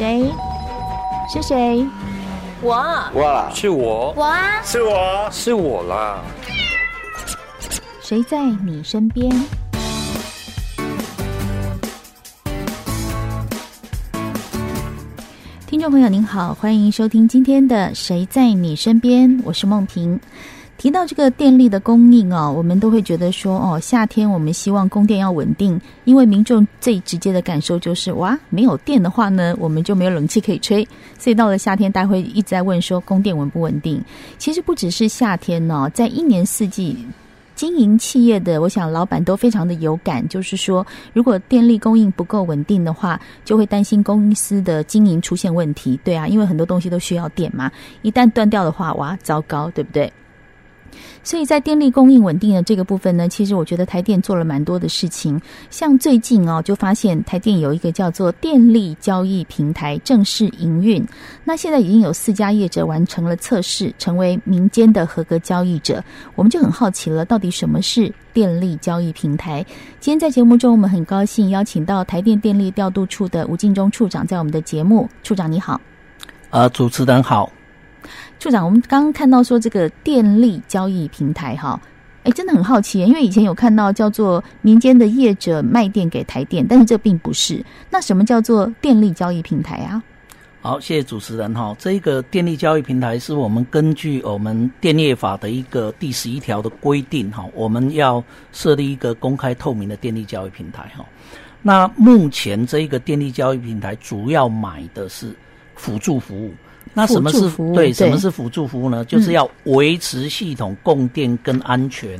谁？是谁？我。哇，是我。我啊，是我，是我啦。谁在你身边？听众朋友您好，欢迎收听今天的《谁在你身边》，我是梦萍。提到这个电力的供应哦，我们都会觉得说哦，夏天我们希望供电要稳定，因为民众最直接的感受就是哇，没有电的话呢，我们就没有冷气可以吹。所以到了夏天，大家会一直在问说供电稳不稳定？其实不只是夏天哦，在一年四季，经营企业的，我想老板都非常的有感，就是说，如果电力供应不够稳定的话，就会担心公司的经营出现问题。对啊，因为很多东西都需要电嘛，一旦断掉的话，哇，糟糕，对不对？所以在电力供应稳定的这个部分呢，其实我觉得台电做了蛮多的事情。像最近哦，就发现台电有一个叫做电力交易平台正式营运。那现在已经有四家业者完成了测试，成为民间的合格交易者。我们就很好奇了，到底什么是电力交易平台？今天在节目中，我们很高兴邀请到台电电力调度处的吴敬忠处长在我们的节目。处长你好。呃，主持人好。处长，我们刚刚看到说这个电力交易平台哈，哎，真的很好奇，因为以前有看到叫做民间的业者卖电给台电，但是这并不是。那什么叫做电力交易平台啊？好，谢谢主持人哈。这个电力交易平台是我们根据我们电业法的一个第十一条的规定哈，我们要设立一个公开透明的电力交易平台哈。那目前这一个电力交易平台主要买的是辅助服务。那什么是对，对？什么是辅助服务呢？就是要维持系统供电跟安全，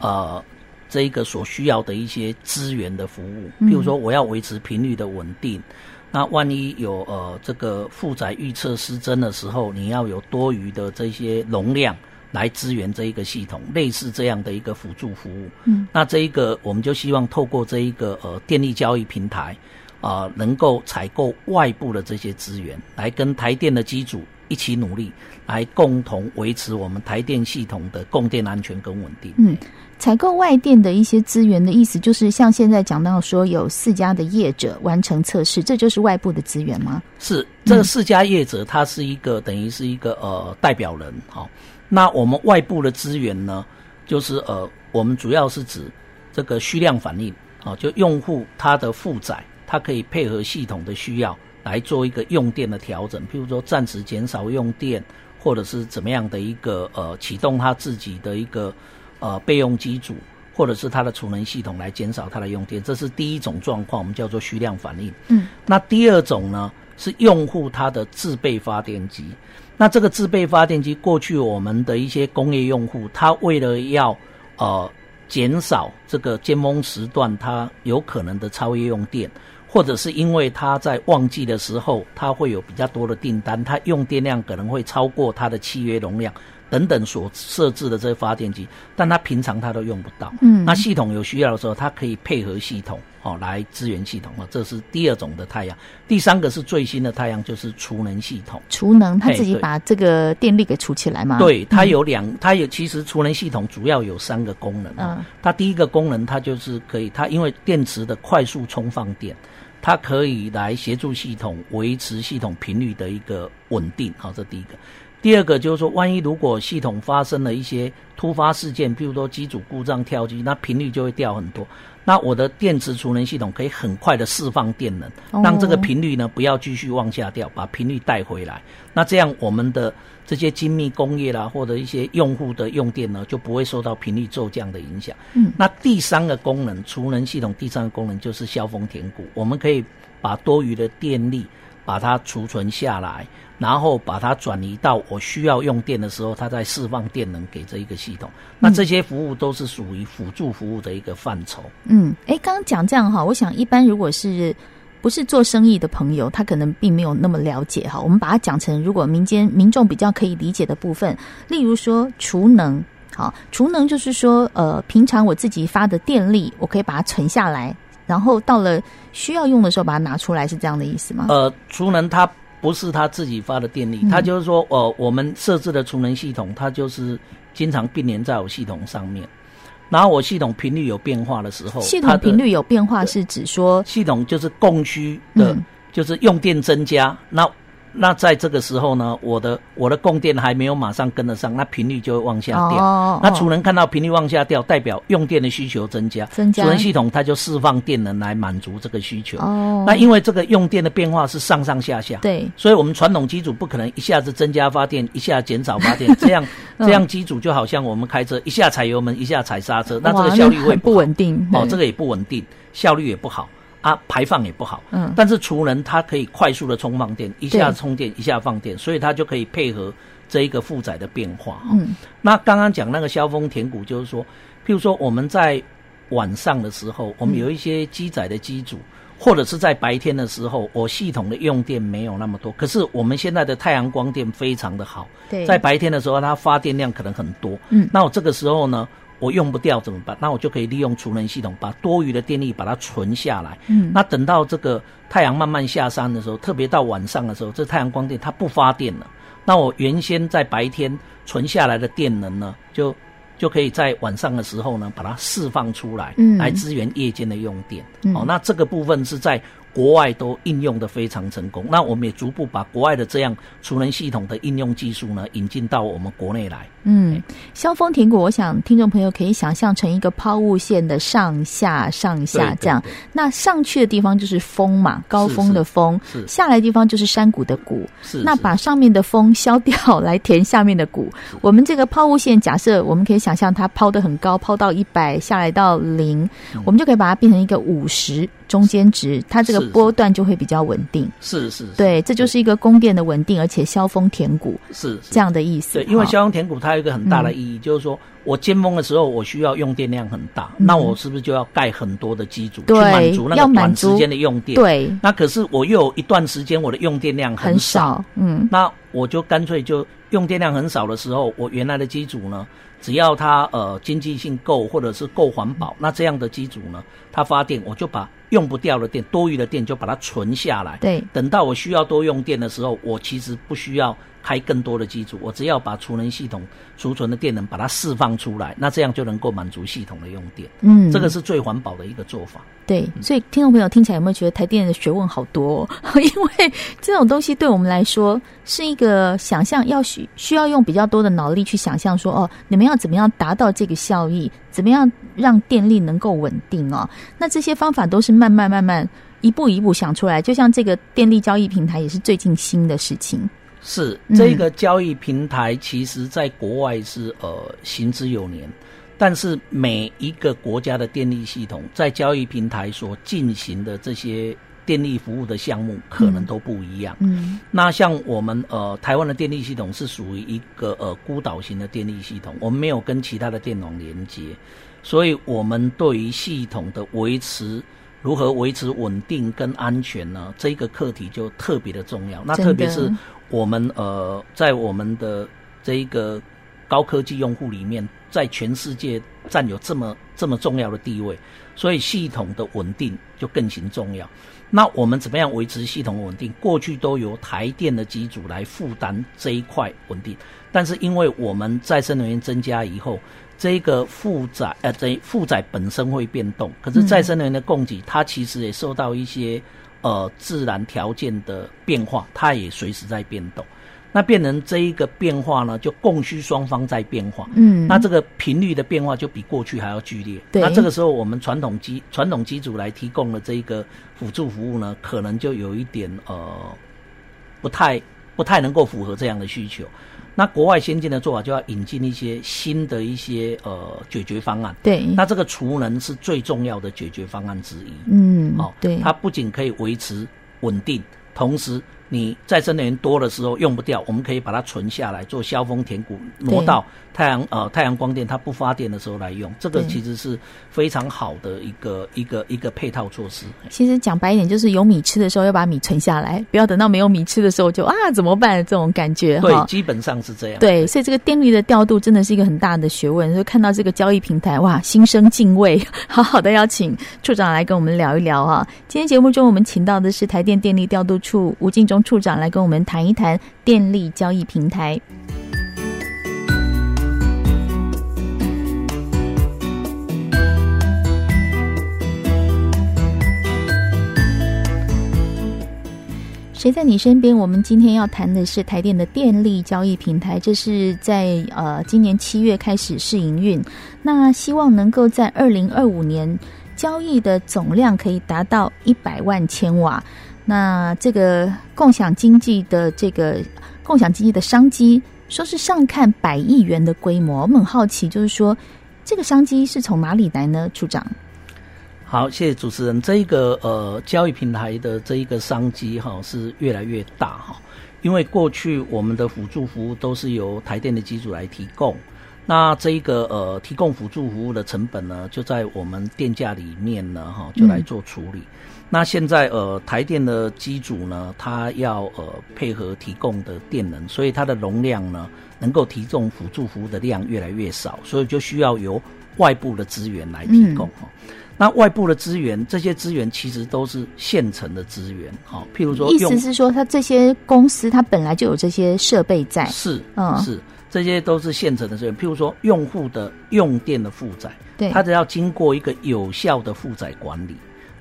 嗯、呃，这一个所需要的一些资源的服务。譬如说，我要维持频率的稳定。嗯、那万一有呃这个负载预测失真的时候，你要有多余的这些容量来支援这一个系统，类似这样的一个辅助服务。嗯，那这一个我们就希望透过这一个呃电力交易平台。啊、呃，能够采购外部的这些资源，来跟台电的机组一起努力，来共同维持我们台电系统的供电安全跟稳定。嗯，采购外电的一些资源的意思，就是像现在讲到说有四家的业者完成测试，这就是外部的资源吗？是，这四家业者，它是一个、嗯、等于是一个呃代表人。哈、哦，那我们外部的资源呢，就是呃，我们主要是指这个需量反应，啊、哦，就用户他的负载。它可以配合系统的需要来做一个用电的调整，譬如说暂时减少用电，或者是怎么样的一个呃启动它自己的一个呃备用机组，或者是它的储能系统来减少它的用电，这是第一种状况，我们叫做虚量反应。嗯，那第二种呢是用户它的自备发电机，那这个自备发电机过去我们的一些工业用户，他为了要呃减少这个尖峰时段它有可能的超越用电。或者是因为它在旺季的时候，它会有比较多的订单，它用电量可能会超过它的契约容量等等所设置的这些发电机，但它平常它都用不到。嗯，那系统有需要的时候，它可以配合系统哦来支援系统哦，这是第二种的太阳。第三个是最新的太阳，就是储能系统。储能，它自己把这个电力给储起来吗？对，它有两，它有其实储能系统主要有三个功能。嗯，它第一个功能，它就是可以，它因为电池的快速充放电。它可以来协助系统维持系统频率的一个稳定，好，这第一个。第二个就是说，万一如果系统发生了一些突发事件，譬如说机组故障跳机，那频率就会掉很多。那我的电池储能系统可以很快的释放电能，让这个频率呢不要继续往下掉，把频率带回来。那这样我们的这些精密工业啦，或者一些用户的用电呢，就不会受到频率骤降的影响。嗯，那第三个功能，储能系统第三个功能就是消峰填谷，我们可以把多余的电力把它储存下来。然后把它转移到我需要用电的时候，它再释放电能给这一个系统。那这些服务都是属于辅助服务的一个范畴。嗯，哎，刚刚讲这样哈，我想一般如果是不是做生意的朋友，他可能并没有那么了解哈。我们把它讲成如果民间民众比较可以理解的部分，例如说储能，好，储能就是说呃，平常我自己发的电力，我可以把它存下来，然后到了需要用的时候把它拿出来，是这样的意思吗？呃，储能它。不是它自己发的电力，它就是说，呃，我们设置的储能系统，它就是经常并联在我系统上面。然后我系统频率有变化的时候，系统频率有变化是指说，系统就是供需的就是用电增加，那。那在这个时候呢，我的我的供电还没有马上跟得上，那频率就会往下掉。哦、那储能看到频率往下掉，代表用电的需求增加，增加储能系统它就释放电能来满足这个需求。哦，那因为这个用电的变化是上上下下，对，所以我们传统机组不可能一下子增加发电，一下减少发电，这样、嗯、这样机组就好像我们开车一下踩油门，一下踩刹车，那这个效率会不，不稳定。哦，这个也不稳定，效率也不好。啊，排放也不好。嗯，但是储能它可以快速的充放电，一下充电一下放电，所以它就可以配合这一个负载的变化。嗯，那刚刚讲那个萧峰填谷，就是说，譬如说我们在晚上的时候，我们有一些机载的机组，嗯，或者是在白天的时候，我系统的用电没有那么多，可是我们现在的太阳光电非常的好。对，在白天的时候，它发电量可能很多。嗯，那我这个时候呢？我用不掉怎么办？那我就可以利用储能系统，把多余的电力把它存下来。嗯，那等到这个太阳慢慢下山的时候，特别到晚上的时候，这太阳光电它不发电了。那我原先在白天存下来的电能呢，就就可以在晚上的时候呢，把它释放出来，嗯，来支援夜间的用电。嗯，哦，那这个部分是在。国外都应用的非常成功，那我们也逐步把国外的这样储能系统的应用技术呢，引进到我们国内来。嗯，消峰停谷，我想听众朋友可以想象成一个抛物线的上下上下这样，对对对，那上去的地方就是峰嘛，高峰的峰，是下来的地方就是山谷的谷，是是，那把上面的峰消掉来填下面的谷。我们这个抛物线，假设我们可以想象它抛得很高，抛到一百，下来到零，嗯，我们就可以把它变成一个五十。中间值，它这个波段就会比较稳定。是是，是，对，这就是一个供电的稳定，而且削峰填谷是，是。这样的意思。对，因为削峰填谷它有一个很大的意义，嗯、就是说我尖峰的时候我需要用电量很大，嗯、那我是不是就要盖很多的机组去满足那个短时间的用电？对，那可是我又有一段时间我的用电量很少，很少，嗯，那我就干脆就用电量很少的时候，我原来的机组呢？只要它呃经济性够或者是够环保，那这样的机组呢，它发电我就把用不掉的电、多余的电就把它存下来。对，等到我需要多用电的时候，我其实不需要开更多的机组，我只要把储能系统储存的电能把它释放出来，那这样就能够满足系统的用电。嗯，这个是最环保的一个做法。对，所以听众朋友听起来有没有觉得台电的学问好多哦？因为这种东西对我们来说是一个想象，要需需要用比较多的脑力去想象说哦，你们要怎么样达到这个效益，怎么样让电力能够稳定哦？那这些方法都是慢慢慢慢一步一步想出来，就像这个电力交易平台也是最近新的事情。是这个交易平台，其实在国外是呃行之有年。但是每一个国家的电力系统在交易平台所进行的这些电力服务的项目可能都不一样。嗯，那像我们呃台湾的电力系统是属于一个呃孤岛型的电力系统，我们没有跟其他的电网连接，所以我们对于系统的维持，如何维持稳定跟安全呢？这个课题就特别的重要。那特别是我们呃在我们的这一个高科技用户里面。在全世界占有这么这么重要的地位，所以系统的稳定就更形重要。那我们怎么样维持系统稳定？过去都由台电的机组来负担这一块稳定，但是因为我们再生能源增加以后，这个负载呃，这负载本身会变动，可是再生能源的供给它其实也受到一些呃自然条件的变化，它也随时在变动。那变成这一个变化呢，就供需双方在变化。嗯，那这个频率的变化就比过去还要剧烈。对，那这个时候我们传统机传统机组来提供的这一个辅助服务呢，可能就有一点呃，不太不太能够符合这样的需求。那国外先进的做法就要引进一些新的一些呃解决方案。对，那这个储能是最重要的解决方案之一。嗯，好、哦，对，它不仅可以维持稳定，同时。你再生能源多的时候用不掉，我们可以把它存下来做消峰填谷，挪到太阳呃太阳光电它不发电的时候来用，这个其实是非常好的一个一个一个配套措施。其实讲白一点，就是有米吃的时候要把米存下来，不要等到没有米吃的时候就啊怎么办这种感觉。对，基本上是这样。对，所以这个电力的调度真的是一个很大的学问。就看到这个交易平台，哇，心生敬畏。好好的邀请处长来跟我们聊一聊啊。今天节目中我们请到的是台电电力调度处吴敬忠处长来跟我们谈一谈电力交易平台。谁在你身边？我们今天要谈的是台电的电力交易平台，这是在呃今年七月开始试营运，那希望能够在二零二五年交易的总量可以达到一百万千瓦。那这个共享经济的这个共享经济的商机，说是上看百亿元的规模，我们很好奇，就是说这个商机是从哪里来呢？处长。好，谢谢主持人。这一个呃交易平台的这一个商机哈是越来越大哈，因为过去我们的辅助服务都是由台电的机组来提供，那这一个呃提供辅助服务的成本呢就在我们电价里面呢哈就来做处理。嗯、那现在呃台电的机组呢，它要呃配合提供的电能，所以它的容量呢能够提供辅助服务的量越来越少，所以就需要由外部的资源来提供哈。嗯那外部的资源，这些资源其实都是现成的资源，好，譬如说，意思是说，它这些公司它本来就有这些设备在，是，嗯，是，这些都是现成的资源。譬如说，用户的用电的负载，对，它只要经过一个有效的负载管理，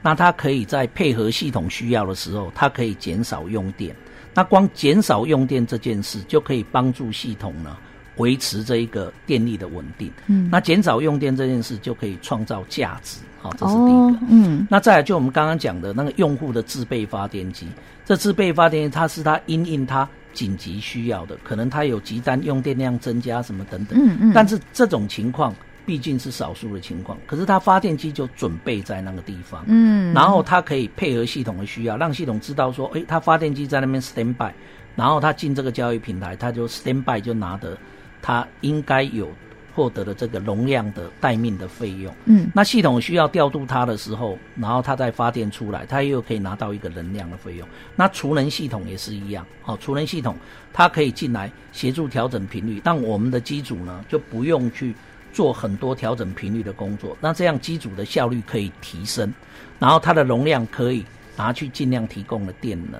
那它可以在配合系统需要的时候，它可以减少用电。那光减少用电这件事，就可以帮助系统呢。维持这一个电力的稳定，嗯，那减少用电这件事就可以创造价值，好，这是第一个，哦、嗯，那再来就我们刚刚讲的那个用户的自备发电机，这自备发电机它是它因应它紧急需要的，可能它有急单用电量增加什么等等，嗯嗯，但是这种情况毕竟是少数的情况，可是它发电机就准备在那个地方，嗯，然后它可以配合系统的需要，让系统知道说，诶，它发电机在那边 stand by，然后它进这个交易平台，它就 stand by 就拿得。它应该有获得的这个容量的待命的费用，嗯，那系统需要调度它的时候，然后它再发电出来，它又可以拿到一个能量的费用。那储能系统也是一样，好，储能系统它可以进来协助调整频率，但我们的机组呢就不用去做很多调整频率的工作，那这样机组的效率可以提升，然后它的容量可以拿去尽量提供的电能，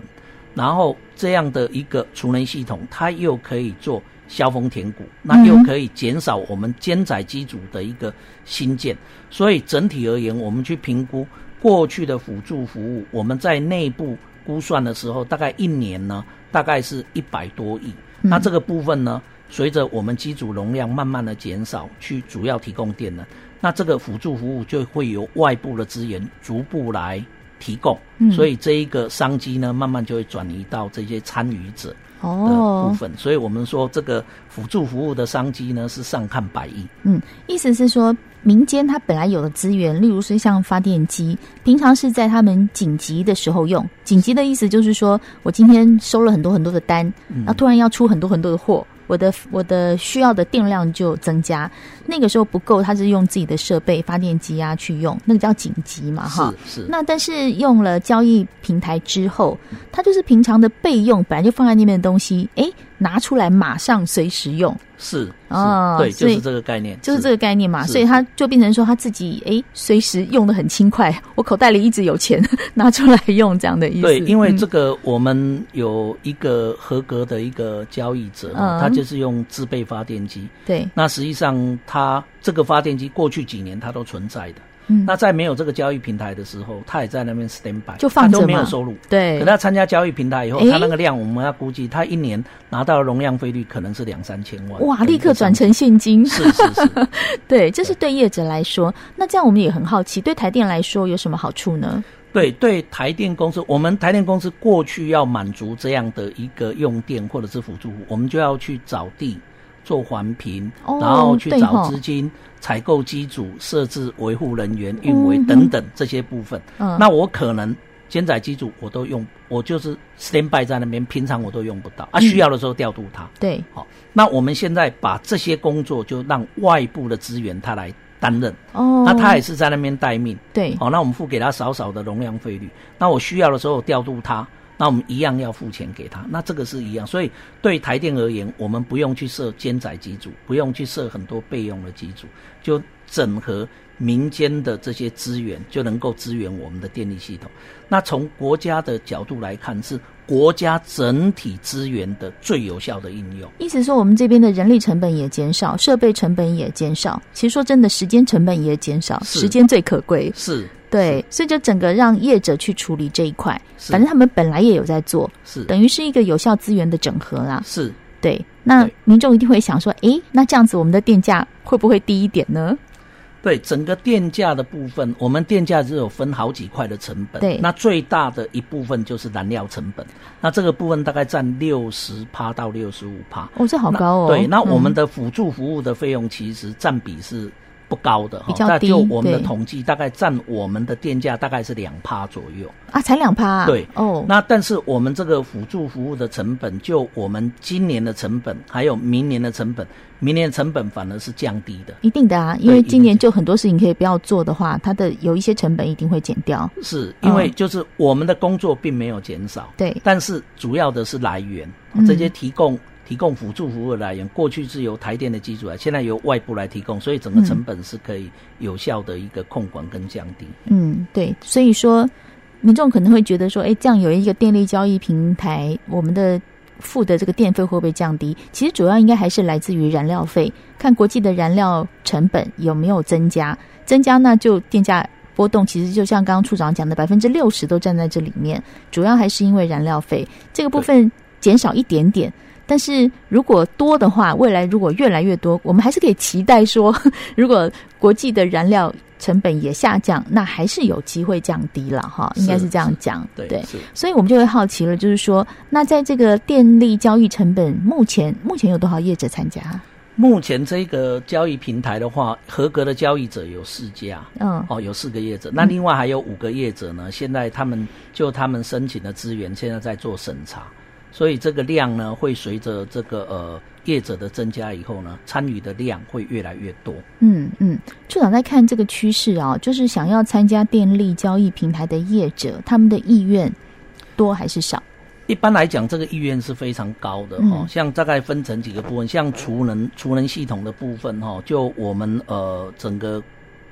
然后这样的一个储能系统，它又可以做。削峰填谷，那又可以减少我们兼载机组的一个新建，所以整体而言，我们去评估过去的辅助服务，我们在内部估算的时候，大概一年呢，大概是一百多亿。那这个部分呢，随着我们机组容量慢慢的减少，去主要提供电能，那这个辅助服务就会由外部的资源逐步来提供，所以这一个商机呢，慢慢就会转移到这些参与者。哦，部分，所以我们说这个辅助服务的商机呢，是上看百亿。嗯，意思是说，民间它本来有的资源，例如说像发电机，平常是在他们紧急的时候用。紧急的意思就是说我今天收了很多很多的单，那突然要出很多很多的货。我的我的需要的电量就增加，那个时候不够，他是用自己的设备发电机啊去用，那个叫紧急嘛，哈。是是。那但是用了交易平台之后，它就是平常的备用，本来就放在那边的东西，诶。拿出来马上随时用，是哦，对，就是这个概念，就是这个概念嘛，所以他就变成说他自己哎，随时用的很轻快，我口袋里一直有钱，拿出来用这样的意思。对，因为这个我们有一个合格的一个交易者，嗯、他就是用自备发电机。对，那实际上他这个发电机过去几年他都存在的。嗯，那在没有这个交易平台的时候，他也在那边 stand by，就放着嘛，他都没有收入。对，可他参加交易平台以后，欸、他那个量我们要估计，他一年拿到容量费率可能是两三千万。哇，立刻转成现金。是是是，对，这是对业者来说。那这样我们也很好奇，对台电来说有什么好处呢？对，对台电公司，我们台电公司过去要满足这样的一个用电或者是辅助，我们就要去找地。做环评，然后去找资金、采购机组、设置维护人员、运维等等这些部分。嗯，那我可能肩载机组我都用，我就是 stand by 在那边，平常我都用不到啊，需要的时候调度它。对，好，那我们现在把这些工作就让外部的资源他来担任。哦，那他也是在那边待命。对，好，那我们付给他少少的容量费率，那我需要的时候调度他。那我们一样要付钱给他，那这个是一样，所以对台电而言，我们不用去设兼载机组，不用去设很多备用的机组，就整合民间的这些资源，就能够支援我们的电力系统。那从国家的角度来看，是国家整体资源的最有效的应用。意思说，我们这边的人力成本也减少，设备成本也减少。其实说真的，时间成本也减少，时间最可贵。是，对，所以就整个让业者去处理这一块，反正他们本来也有在做，是等于是一个有效资源的整合啦。是，对。那民众一定会想说，诶，那这样子我们的电价会不会低一点呢？对整个电价的部分，我们电价只有分好几块的成本。对，那最大的一部分就是燃料成本。那这个部分大概占六十趴到六十五趴。哦，这好高哦。对，那我们的辅助服务的费用其实占比是不高的，比较低。就我们的统计，大概占我们的电价大概是两趴左右。啊，才两趴。对，哦。那但是我们这个辅助服务的成本，就我们今年的成本，还有明年的成本。明年成本反而是降低的，一定的啊，因为今年就很多事情可以不要做的话，它的有一些成本一定会减掉。是因为就是我们的工作并没有减少，对，但是主要的是来源，这些提供、嗯、提供辅助服务来源，过去是由台电的机组来，现在由外部来提供，所以整个成本是可以有效的一个控管跟降低。嗯，对，所以说民众可能会觉得说，哎，这样有一个电力交易平台，我们的。付的这个电费会不会降低？其实主要应该还是来自于燃料费，看国际的燃料成本有没有增加，增加那就电价波动。其实就像刚刚处长讲的，百分之六十都站在这里面，主要还是因为燃料费这个部分减少一点点。但是如果多的话，未来如果越来越多，我们还是可以期待说，如果国际的燃料成本也下降，那还是有机会降低了哈，应该是这样讲。对，对，所以我们就会好奇了，就是说，那在这个电力交易成本，目前目前有多少业者参加？目前这个交易平台的话，合格的交易者有四家，嗯，哦，有四个业者，那另外还有五个业者呢，现在他们就他们申请的资源，现在在做审查。所以这个量呢，会随着这个呃业者的增加以后呢，参与的量会越来越多。嗯嗯，处长在看这个趋势啊，就是想要参加电力交易平台的业者，他们的意愿多还是少？一般来讲，这个意愿是非常高的哈、嗯。像大概分成几个部分，像储能储能系统的部分哈，就我们呃整个。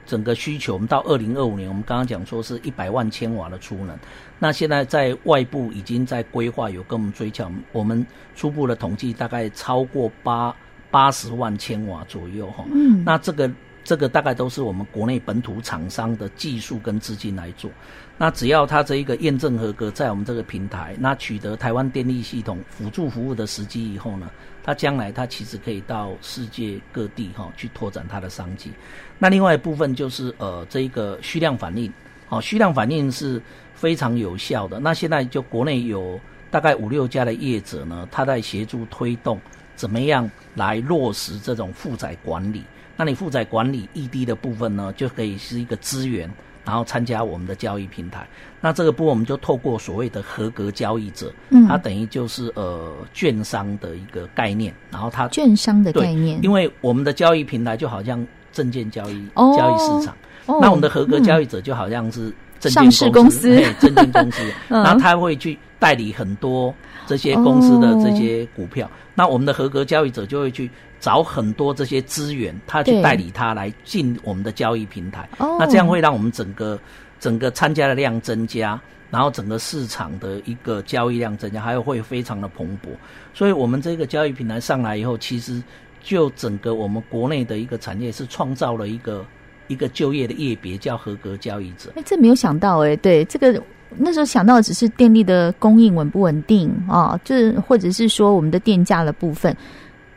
整个需求，我们到二零二五年，我们刚刚讲说是一百万千瓦的储能。那现在在外部已经在规划，有跟我们追求，我们初步的统计大概超过八八十万千瓦左右哈。嗯，那这个这个大概都是我们国内本土厂商的技术跟资金来做。那只要它这一个验证合格，在我们这个平台，那取得台湾电力系统辅助服务的时机以后呢，它将来它其实可以到世界各地哈去拓展它的商机。那另外一部分就是呃这一个需量反应，好，需量反应是非常有效的。那现在就国内有大概五六家的业者呢，他在协助推动怎么样来落实这种负载管理。那你负载管理溢滴的部分呢，就可以是一个资源。然后参加我们的交易平台，那这个部分我们就透过所谓的合格交易者，嗯，它等于就是呃券商的一个概念，然后它券商的概念，因为我们的交易平台就好像证券交易、哦、交易市场、哦，那我们的合格交易者就好像是证券公司、嗯、上市公司，证券公司，然后他会去代理很多这些公司的这些股票，哦、那我们的合格交易者就会去。找很多这些资源，他去代理他来进我们的交易平台，那这样会让我们整个整个参加的量增加，然后整个市场的一个交易量增加，还有会非常的蓬勃。所以，我们这个交易平台上来以后，其实就整个我们国内的一个产业是创造了一个一个就业的业别，叫合格交易者。哎，这没有想到哎，对这个那时候想到的只是电力的供应稳不稳定啊，就是或者是说我们的电价的部分。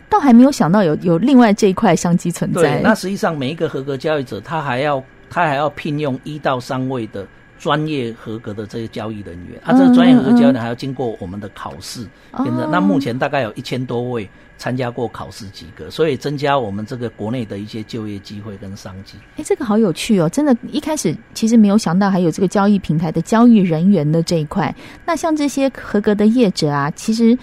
倒还没有想到有有另外这一块商机存在。对，那实际上每一个合格交易者，他还要他还要聘用一到三位的专业合格的这些交易人员。他、这个专业合格交易还要经过我们的考试。嗯嗯、那目前大概有一千多位参加过考试及格，所以增加我们这个国内的一些就业机会跟商机。哎，这个好有趣哦！真的，一开始其实没有想到还有这个交易平台的交易人员的这一块。那像这些合格的业者啊，其实。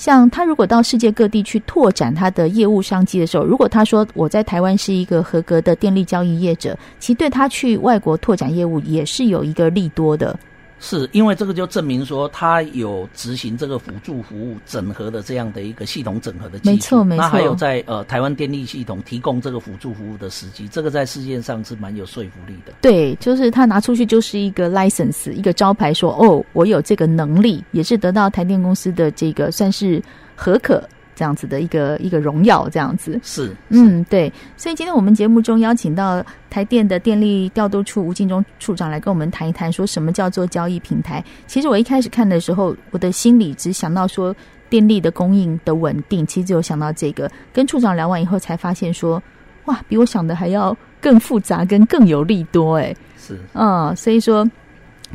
像他如果到世界各地去拓展他的业务商机的时候，如果他说我在台湾是一个合格的电力交易业者，其实对他去外国拓展业务也是有一个利多的。是因为这个就证明说，他有执行这个辅助服务整合的这样的一个系统整合的技术。没错，没错。那还有在呃台湾电力系统提供这个辅助服务的时机，这个在世界上是蛮有说服力的。对，就是他拿出去就是一个 license，一个招牌说，说哦，我有这个能力，也是得到台电公司的这个算是合可。这样子的一个一个荣耀，这样子是，是嗯对，所以今天我们节目中邀请到台电的电力调度处吴敬忠处长来跟我们谈一谈，说什么叫做交易平台。其实我一开始看的时候，我的心里只想到说电力的供应的稳定，其实只有想到这个。跟处长聊完以后，才发现说哇，比我想的还要更复杂，跟更有利多哎。是嗯，所以说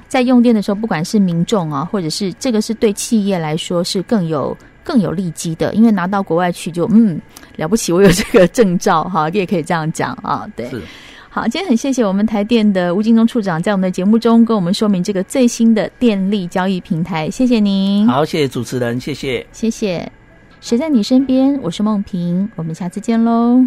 在用电的时候，不管是民众啊，或者是这个是对企业来说是更有。更有利基的，因为拿到国外去就嗯了不起，我有这个证照哈，你 也可以这样讲啊。对，好，今天很谢谢我们台电的吴敬忠处长在我们的节目中跟我们说明这个最新的电力交易平台，谢谢您。好，谢谢主持人，谢谢，谢谢。谁在你身边？我是梦萍，我们下次见喽。